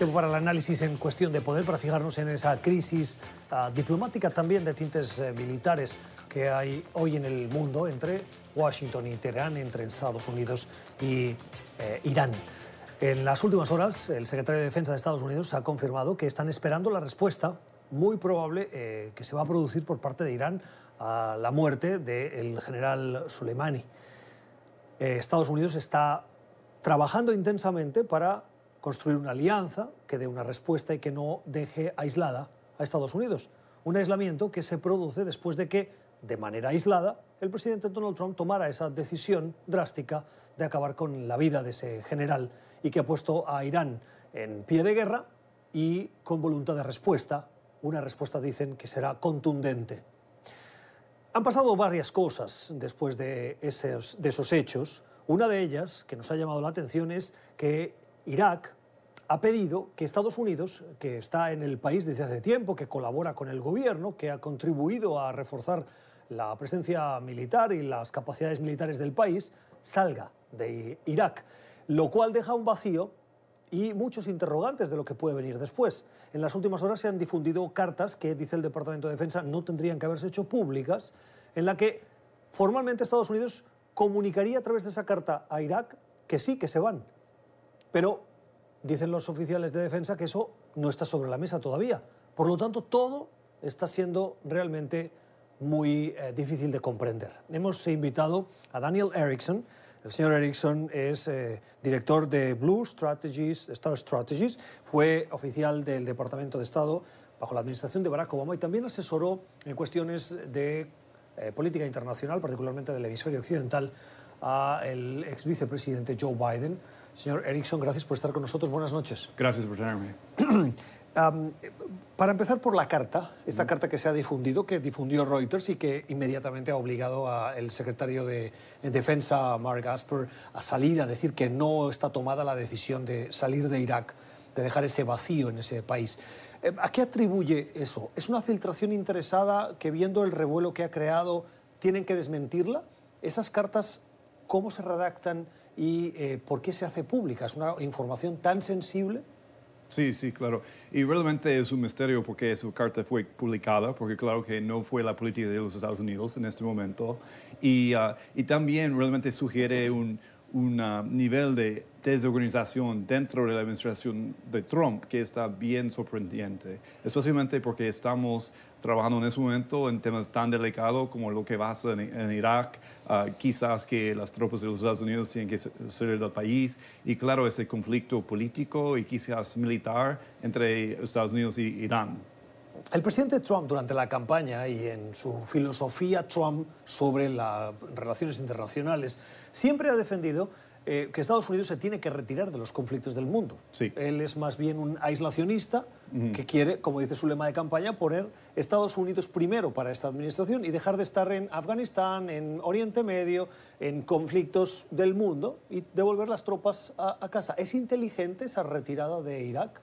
Tiempo para el análisis en cuestión de poder, para fijarnos en esa crisis uh, diplomática también de tintes eh, militares que hay hoy en el mundo entre Washington y Teherán, entre Estados Unidos y eh, Irán. En las últimas horas, el secretario de Defensa de Estados Unidos ha confirmado que están esperando la respuesta muy probable eh, que se va a producir por parte de Irán a la muerte del general Soleimani. Eh, Estados Unidos está trabajando intensamente para construir una alianza que dé una respuesta y que no deje aislada a Estados Unidos. Un aislamiento que se produce después de que, de manera aislada, el presidente Donald Trump tomara esa decisión drástica de acabar con la vida de ese general y que ha puesto a Irán en pie de guerra y con voluntad de respuesta. Una respuesta, dicen, que será contundente. Han pasado varias cosas después de esos, de esos hechos. Una de ellas, que nos ha llamado la atención, es que Irak ha pedido que Estados Unidos, que está en el país desde hace tiempo, que colabora con el gobierno, que ha contribuido a reforzar la presencia militar y las capacidades militares del país, salga de Irak, lo cual deja un vacío y muchos interrogantes de lo que puede venir después. En las últimas horas se han difundido cartas que, dice el Departamento de Defensa, no tendrían que haberse hecho públicas, en la que formalmente Estados Unidos comunicaría a través de esa carta a Irak que sí, que se van. Pero dicen los oficiales de defensa que eso no está sobre la mesa todavía. Por lo tanto, todo está siendo realmente muy eh, difícil de comprender. Hemos invitado a Daniel Erickson, el señor Erickson es eh, director de Blue Strategies, Star Strategies, fue oficial del Departamento de Estado bajo la administración de Barack Obama y también asesoró en cuestiones de eh, política internacional, particularmente del hemisferio occidental, al ex vicepresidente Joe Biden. Señor Erickson, gracias por estar con nosotros. Buenas noches. Gracias por tenerme. Um, para empezar por la carta, esta carta que se ha difundido, que difundió Reuters y que inmediatamente ha obligado al secretario de Defensa, Mark Gasper, a salir a decir que no está tomada la decisión de salir de Irak, de dejar ese vacío en ese país. Eh, ¿A qué atribuye eso? ¿Es una filtración interesada que viendo el revuelo que ha creado tienen que desmentirla? ¿Esas cartas cómo se redactan y eh, por qué se hace pública? ¿Es una información tan sensible? Sí, sí, claro. Y realmente es un misterio porque su carta fue publicada, porque claro que no fue la política de los Estados Unidos en este momento. Y, uh, y también realmente sugiere un, un uh, nivel de desorganización dentro de la administración de Trump que está bien sorprendente, especialmente porque estamos trabajando en ese momento en temas tan delicados como lo que pasa en, en Irak, uh, quizás que las tropas de los Estados Unidos tienen que salir del país y claro ese conflicto político y quizás militar entre Estados Unidos y Irán. El presidente Trump durante la campaña y en su filosofía Trump sobre las relaciones internacionales siempre ha defendido eh, que Estados Unidos se tiene que retirar de los conflictos del mundo. Sí. Él es más bien un aislacionista uh -huh. que quiere, como dice su lema de campaña, poner Estados Unidos primero para esta administración y dejar de estar en Afganistán, en Oriente Medio, en conflictos del mundo y devolver las tropas a, a casa. ¿Es inteligente esa retirada de Irak?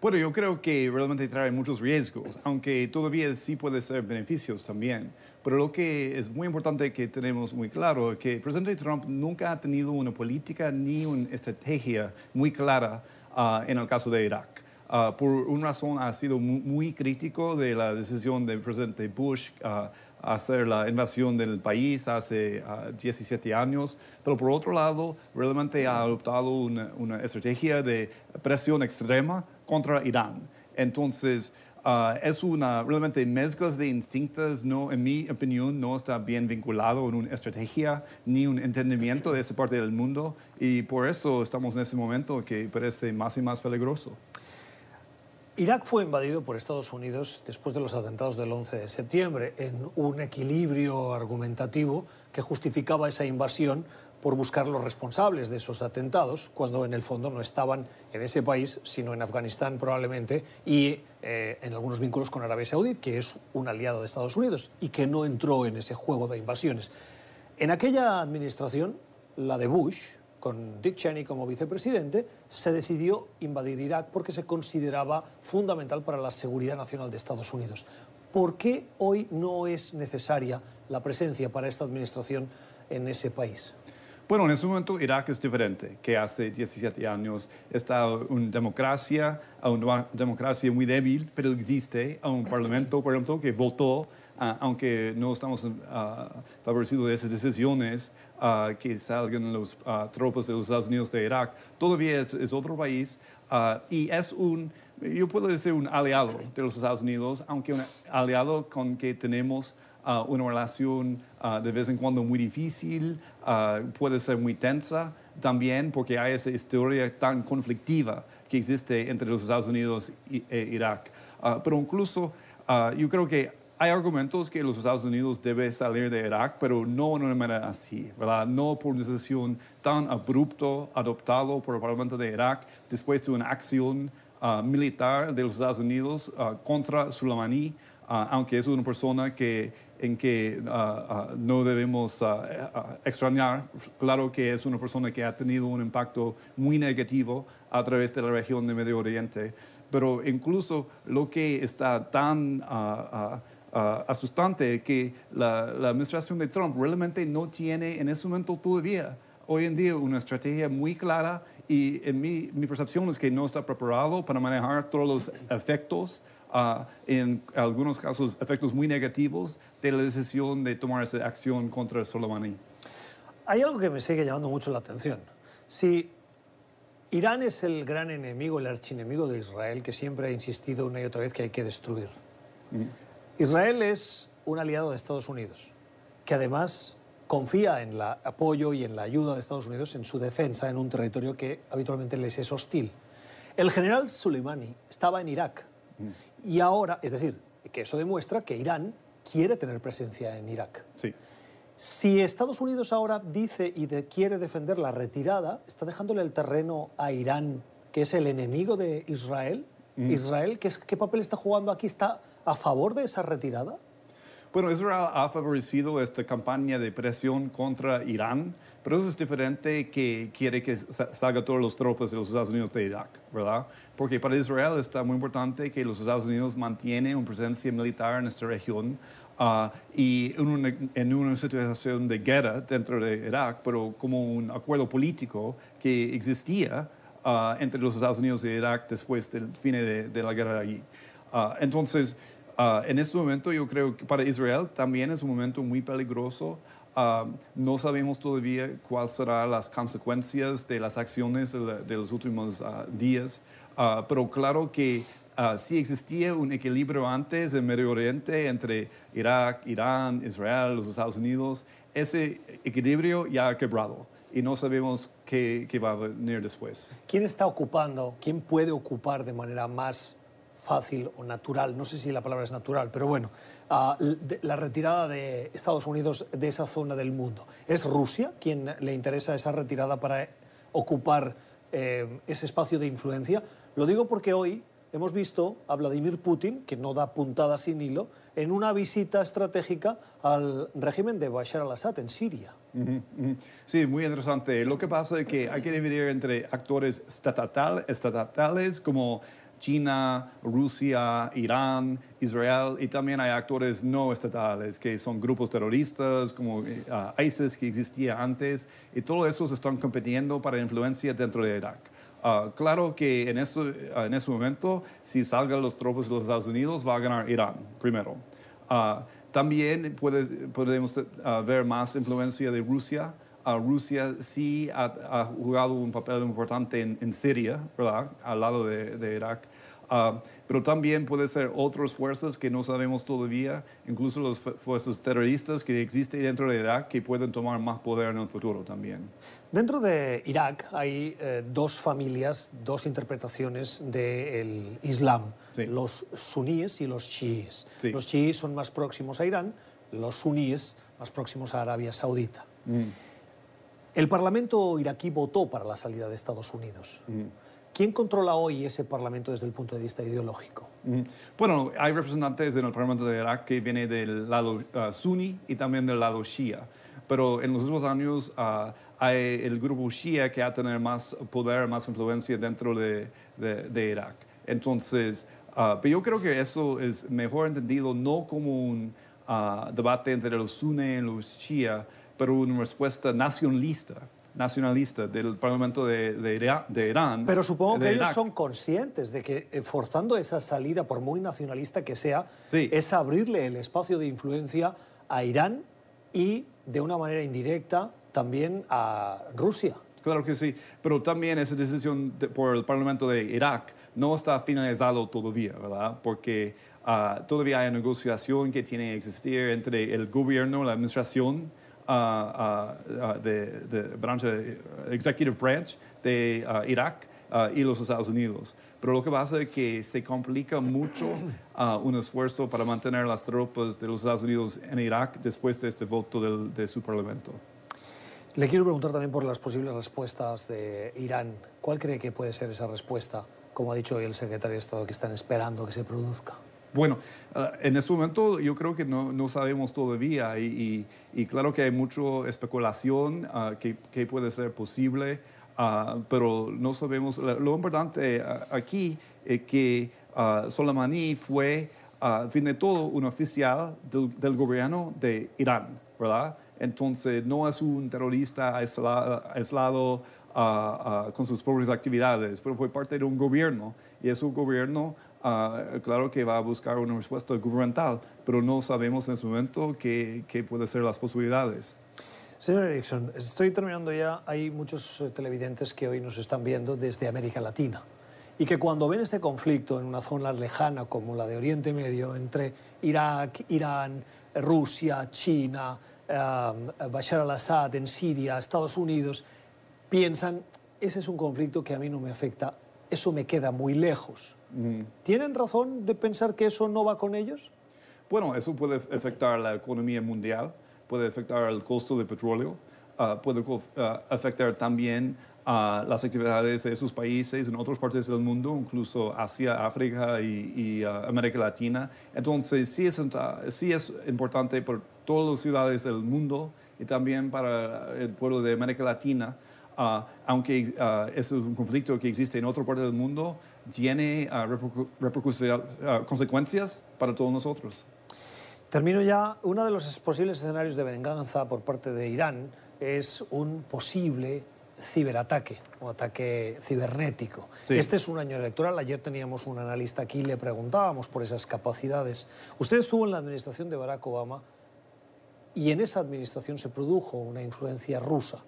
Bueno, yo creo que realmente trae muchos riesgos, aunque todavía sí puede ser beneficios también. Pero lo que es muy importante que tenemos muy claro es que el presidente Trump nunca ha tenido una política ni una estrategia muy clara uh, en el caso de Irak. Uh, por una razón ha sido muy, muy, crítico de la decisión del presidente Bush uh, hacer la invasión del país hace uh, 17 años, pero por otro lado realmente ha adoptado una, una estrategia de presión extrema contra Irán. Entonces, uh, es una realmente mezclas de instintos, no, en mi opinión, no está bien vinculado en una estrategia ni un entendimiento de esa parte del mundo y por eso estamos en ese momento que parece más y más peligroso. Irak fue invadido por Estados Unidos después de los atentados del 11 de septiembre en un equilibrio argumentativo que justificaba esa invasión por buscar los responsables de esos atentados, cuando en el fondo no estaban en ese país, sino en Afganistán probablemente, y eh, en algunos vínculos con Arabia Saudí, que es un aliado de Estados Unidos y que no entró en ese juego de invasiones. En aquella administración, la de Bush, con Dick Cheney como vicepresidente, se decidió invadir Irak porque se consideraba fundamental para la seguridad nacional de Estados Unidos. ¿Por qué hoy no es necesaria la presencia para esta administración en ese país? Bueno, en ese momento Irak es diferente, que hace 17 años está una democracia, una democracia muy débil, pero existe un parlamento, por ejemplo, que votó, aunque no estamos uh, favorecidos de esas decisiones, uh, que salgan los tropas de los Estados Unidos de Irak, todavía es, es otro país y es un, yo puedo decir un aliado de los Estados Unidos, aunque un aliado con que tenemos una relación de vez en cuando muy difícil, puede ser muy tensa también porque hay esa historia tan conflictiva que existe entre los Estados Unidos e Irak. pero incluso yo creo que hay argumentos que los Estados Unidos deben salir de Irak, pero no de una manera así, ¿verdad? No por una decisión tan abrupto adoptado por el Parlamento de Irak después de una acción militar de los Estados Unidos contra Soleimani, aunque es una persona que en que no debemos extrañar. Claro que es una persona que ha tenido un impacto muy negativo a través de la región de Medio Oriente, pero incluso lo que está tan asustante que la, administración de Trump realmente no tiene en ese momento todavía, hoy en día, una estrategia muy clara y en mi, mi percepción es que no está preparado para manejar todos los efectos en algunos casos, efectos muy negativos de la decisión de tomar esa acción contra Soleimani. Hay algo que me sigue llamando mucho la atención. Si Irán es el gran enemigo, el archienemigo de Israel, que siempre ha insistido una y otra vez que hay que destruir. Israel es un aliado de Estados Unidos, que además confía en el apoyo y en la ayuda de Estados Unidos en su defensa en un territorio que habitualmente les es hostil. El general Soleimani estaba en Irak y ahora, es decir, que eso demuestra que Irán quiere tener presencia en Irak. Sí. Si Estados Unidos ahora dice y quiere defender la retirada, está dejándole el terreno a Irán, que es el enemigo de Israel. Mm. Israel, ¿qué, ¿qué papel está jugando aquí? ¿Está a favor de esa retirada? Bueno, Israel ha favorecido esta campaña de presión contra Irán, pero eso es diferente que quiere que salga todos los tropas de los Estados Unidos de Irak, ¿verdad? Porque para Israel está muy importante que los Estados Unidos mantienen una presencia militar en esta región ah, y en una, situación de guerra dentro de Irak, pero como un acuerdo político que existía ah, entre los Estados Unidos y Irak después del fin de, la guerra allí. Ah, entonces, Ah, en este momento yo creo que para Israel también es un momento muy peligroso. Ah, no sabemos todavía cuáles serán las consecuencias de las acciones de, los últimos días, pero claro que si existía un equilibrio antes en Medio Oriente entre Irak, Irán, Israel, los Estados Unidos. Ese equilibrio ya ha quebrado y no sabemos qué, qué va a venir después. ¿Quién está ocupando, quién puede ocupar de manera más fácil o natural, no sé si la palabra es natural, pero bueno, ah, la retirada de Estados Unidos de esa zona del mundo. ¿Es Rusia quien le interesa esa retirada para ocupar eh, ese espacio de influencia? Lo digo porque hoy hemos visto a Vladimir Putin, que no da puntada sin hilo, en una visita estratégica al régimen de Bashar al-Assad en Siria. Sí, muy interesante. Lo que pasa es que hay que dividir entre actores estatal, estatales como China, Rusia, Irán, Israel y también hay actores no estatales que son grupos terroristas como eh, ISIS que existía antes y todos esos están compitiendo para influencia dentro de Irak. Ah, claro que en, eso, ah, en ese momento, si salgan los tropas de los Estados Unidos, va a ganar Irán primero. Ah, también puede, podemos ver más influencia de Rusia. Rusia sí ha, jugado un papel importante en, Siria, ¿verdad? Al lado de Irak. Ah, pero también puede ser otras fuerzas que no sabemos todavía, incluso las fuerzas terroristas que existen dentro de Irak que pueden tomar más poder en el futuro también. Dentro de Irak hay eh, dos familias, dos interpretaciones del Islam, los suníes y los chiíes. Los chiíes son más próximos a Irán, los suníes más próximos a Arabia Saudita. Mm. El Parlamento iraquí votó para la salida de Estados Unidos. Mm. ¿Quién controla hoy ese Parlamento desde el punto de vista ideológico? Bueno, hay representantes en el Parlamento de Irak que vienen del lado uh, suní y también del lado shia. Pero en los últimos años uh, hay el grupo shia que ha tenido más poder, más influencia dentro de, de, Irak. Entonces, uh, pero yo creo que eso es mejor entendido no como un debate entre los suní y los shia, pero una respuesta nacionalista nacionalista del Parlamento de, de, Irán. Pero supongo que ellos son conscientes de que eh, forzando esa salida, por muy nacionalista que sea, es abrirle el espacio de influencia a Irán y, de una manera indirecta, también a Rusia. Claro que sí, pero también esa decisión por el Parlamento de Irak no está finalizado todavía, ¿verdad? Porque ah, todavía hay negociación que tiene que existir entre el gobierno, la administración uh, de, de branch, executive branch de Irak y los Estados Unidos. Pero lo que pasa es que se complica mucho un esfuerzo para mantener las tropas de los Estados Unidos en Irak después de este voto del, de su parlamento. Le quiero preguntar también por las posibles respuestas de Irán. ¿Cuál cree que puede ser esa respuesta, como ha dicho hoy el secretario de Estado, que están esperando que se produzca? Bueno, ah, en este momento yo creo que no, no sabemos todavía y, y, claro que hay mucha especulación uh, que, que, puede ser posible, uh, pero no sabemos. Lo importante aquí es que Soleimani fue, al fin de todo, un oficial del, del gobierno de Irán, ¿verdad? Entonces, no es un terrorista aislado, con sus propias actividades, pero fue parte de un gobierno y es un gobierno, claro que va a buscar una respuesta gubernamental, pero no sabemos en este momento qué, qué pueden ser las posibilidades. Señor Erickson, estoy terminando ya. Hay muchos eh, televidentes que hoy nos están viendo desde América Latina y que cuando ven este conflicto en una zona lejana como la de Oriente Medio, entre Irak, Irán, Rusia, China, Bashar al-Assad en Siria, Estados Unidos, piensan, ese es un conflicto que a mí no me afecta, eso me queda muy lejos. Mm. ¿Tienen razón de pensar que eso no va con ellos? Bueno, eso puede afectar la economía mundial, puede afectar el costo del petróleo, ah, puede ah, afectar también a las actividades de esos países en otras partes del mundo, incluso Asia, África y, uh, América Latina. Entonces, sí es, sí es importante para todas las ciudades del mundo y también para el pueblo de América Latina, uh, aunque uh, es un conflicto que existe en otra parte del mundo, tiene consecuencias para todos nosotros. Termino ya. Uno de los posibles escenarios de venganza por parte de Irán es un posible ciberataque o ataque cibernético. Este es un año electoral. Ayer teníamos un analista aquí y le preguntábamos por esas capacidades. Usted estuvo en la administración de Barack Obama y en esa administración se produjo una influencia rusa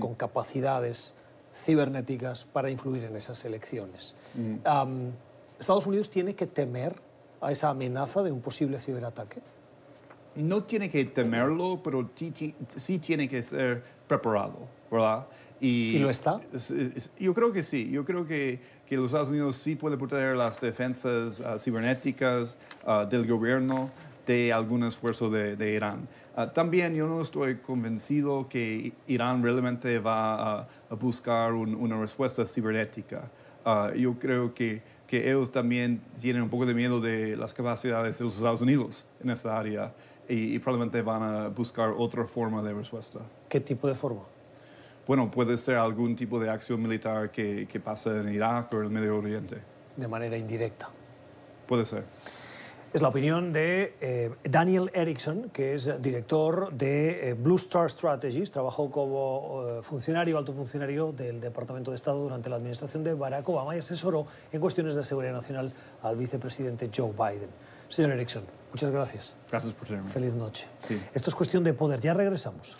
con capacidades cibernéticas para influir en esas elecciones. ¿Estados Unidos tiene que temer a esa amenaza de un posible ciberataque? No tiene que temerlo, pero sí tiene que ser preparado, ¿verdad? Y, lo está? Yo creo que sí. Yo creo que, que los Estados Unidos sí puede proteger las defensas ah, cibernéticas ah, del gobierno de algún esfuerzo de, de Irán. Ah, también yo no estoy convencido que Irán realmente va a, buscar una respuesta cibernética. yo creo que, que ellos también tienen un poco de miedo de las capacidades de los Estados Unidos en esta área y, y probablemente van a buscar otra forma de respuesta. ¿Qué tipo de forma? bueno, puede ser algún tipo de acción militar que, que pasa en Irak o en el Medio Oriente. De manera indirecta. Puede ser. Es la opinión de eh, Daniel Erickson, que es director de eh, Blue Star Strategies. Trabajó como eh, funcionario, alto funcionario del Departamento de Estado durante la administración de Barack Obama y asesoró en cuestiones de seguridad nacional al vicepresidente Joe Biden. Señor Erickson, muchas gracias. Gracias por tenerme. Feliz noche. Esto es cuestión de poder. Ya regresamos.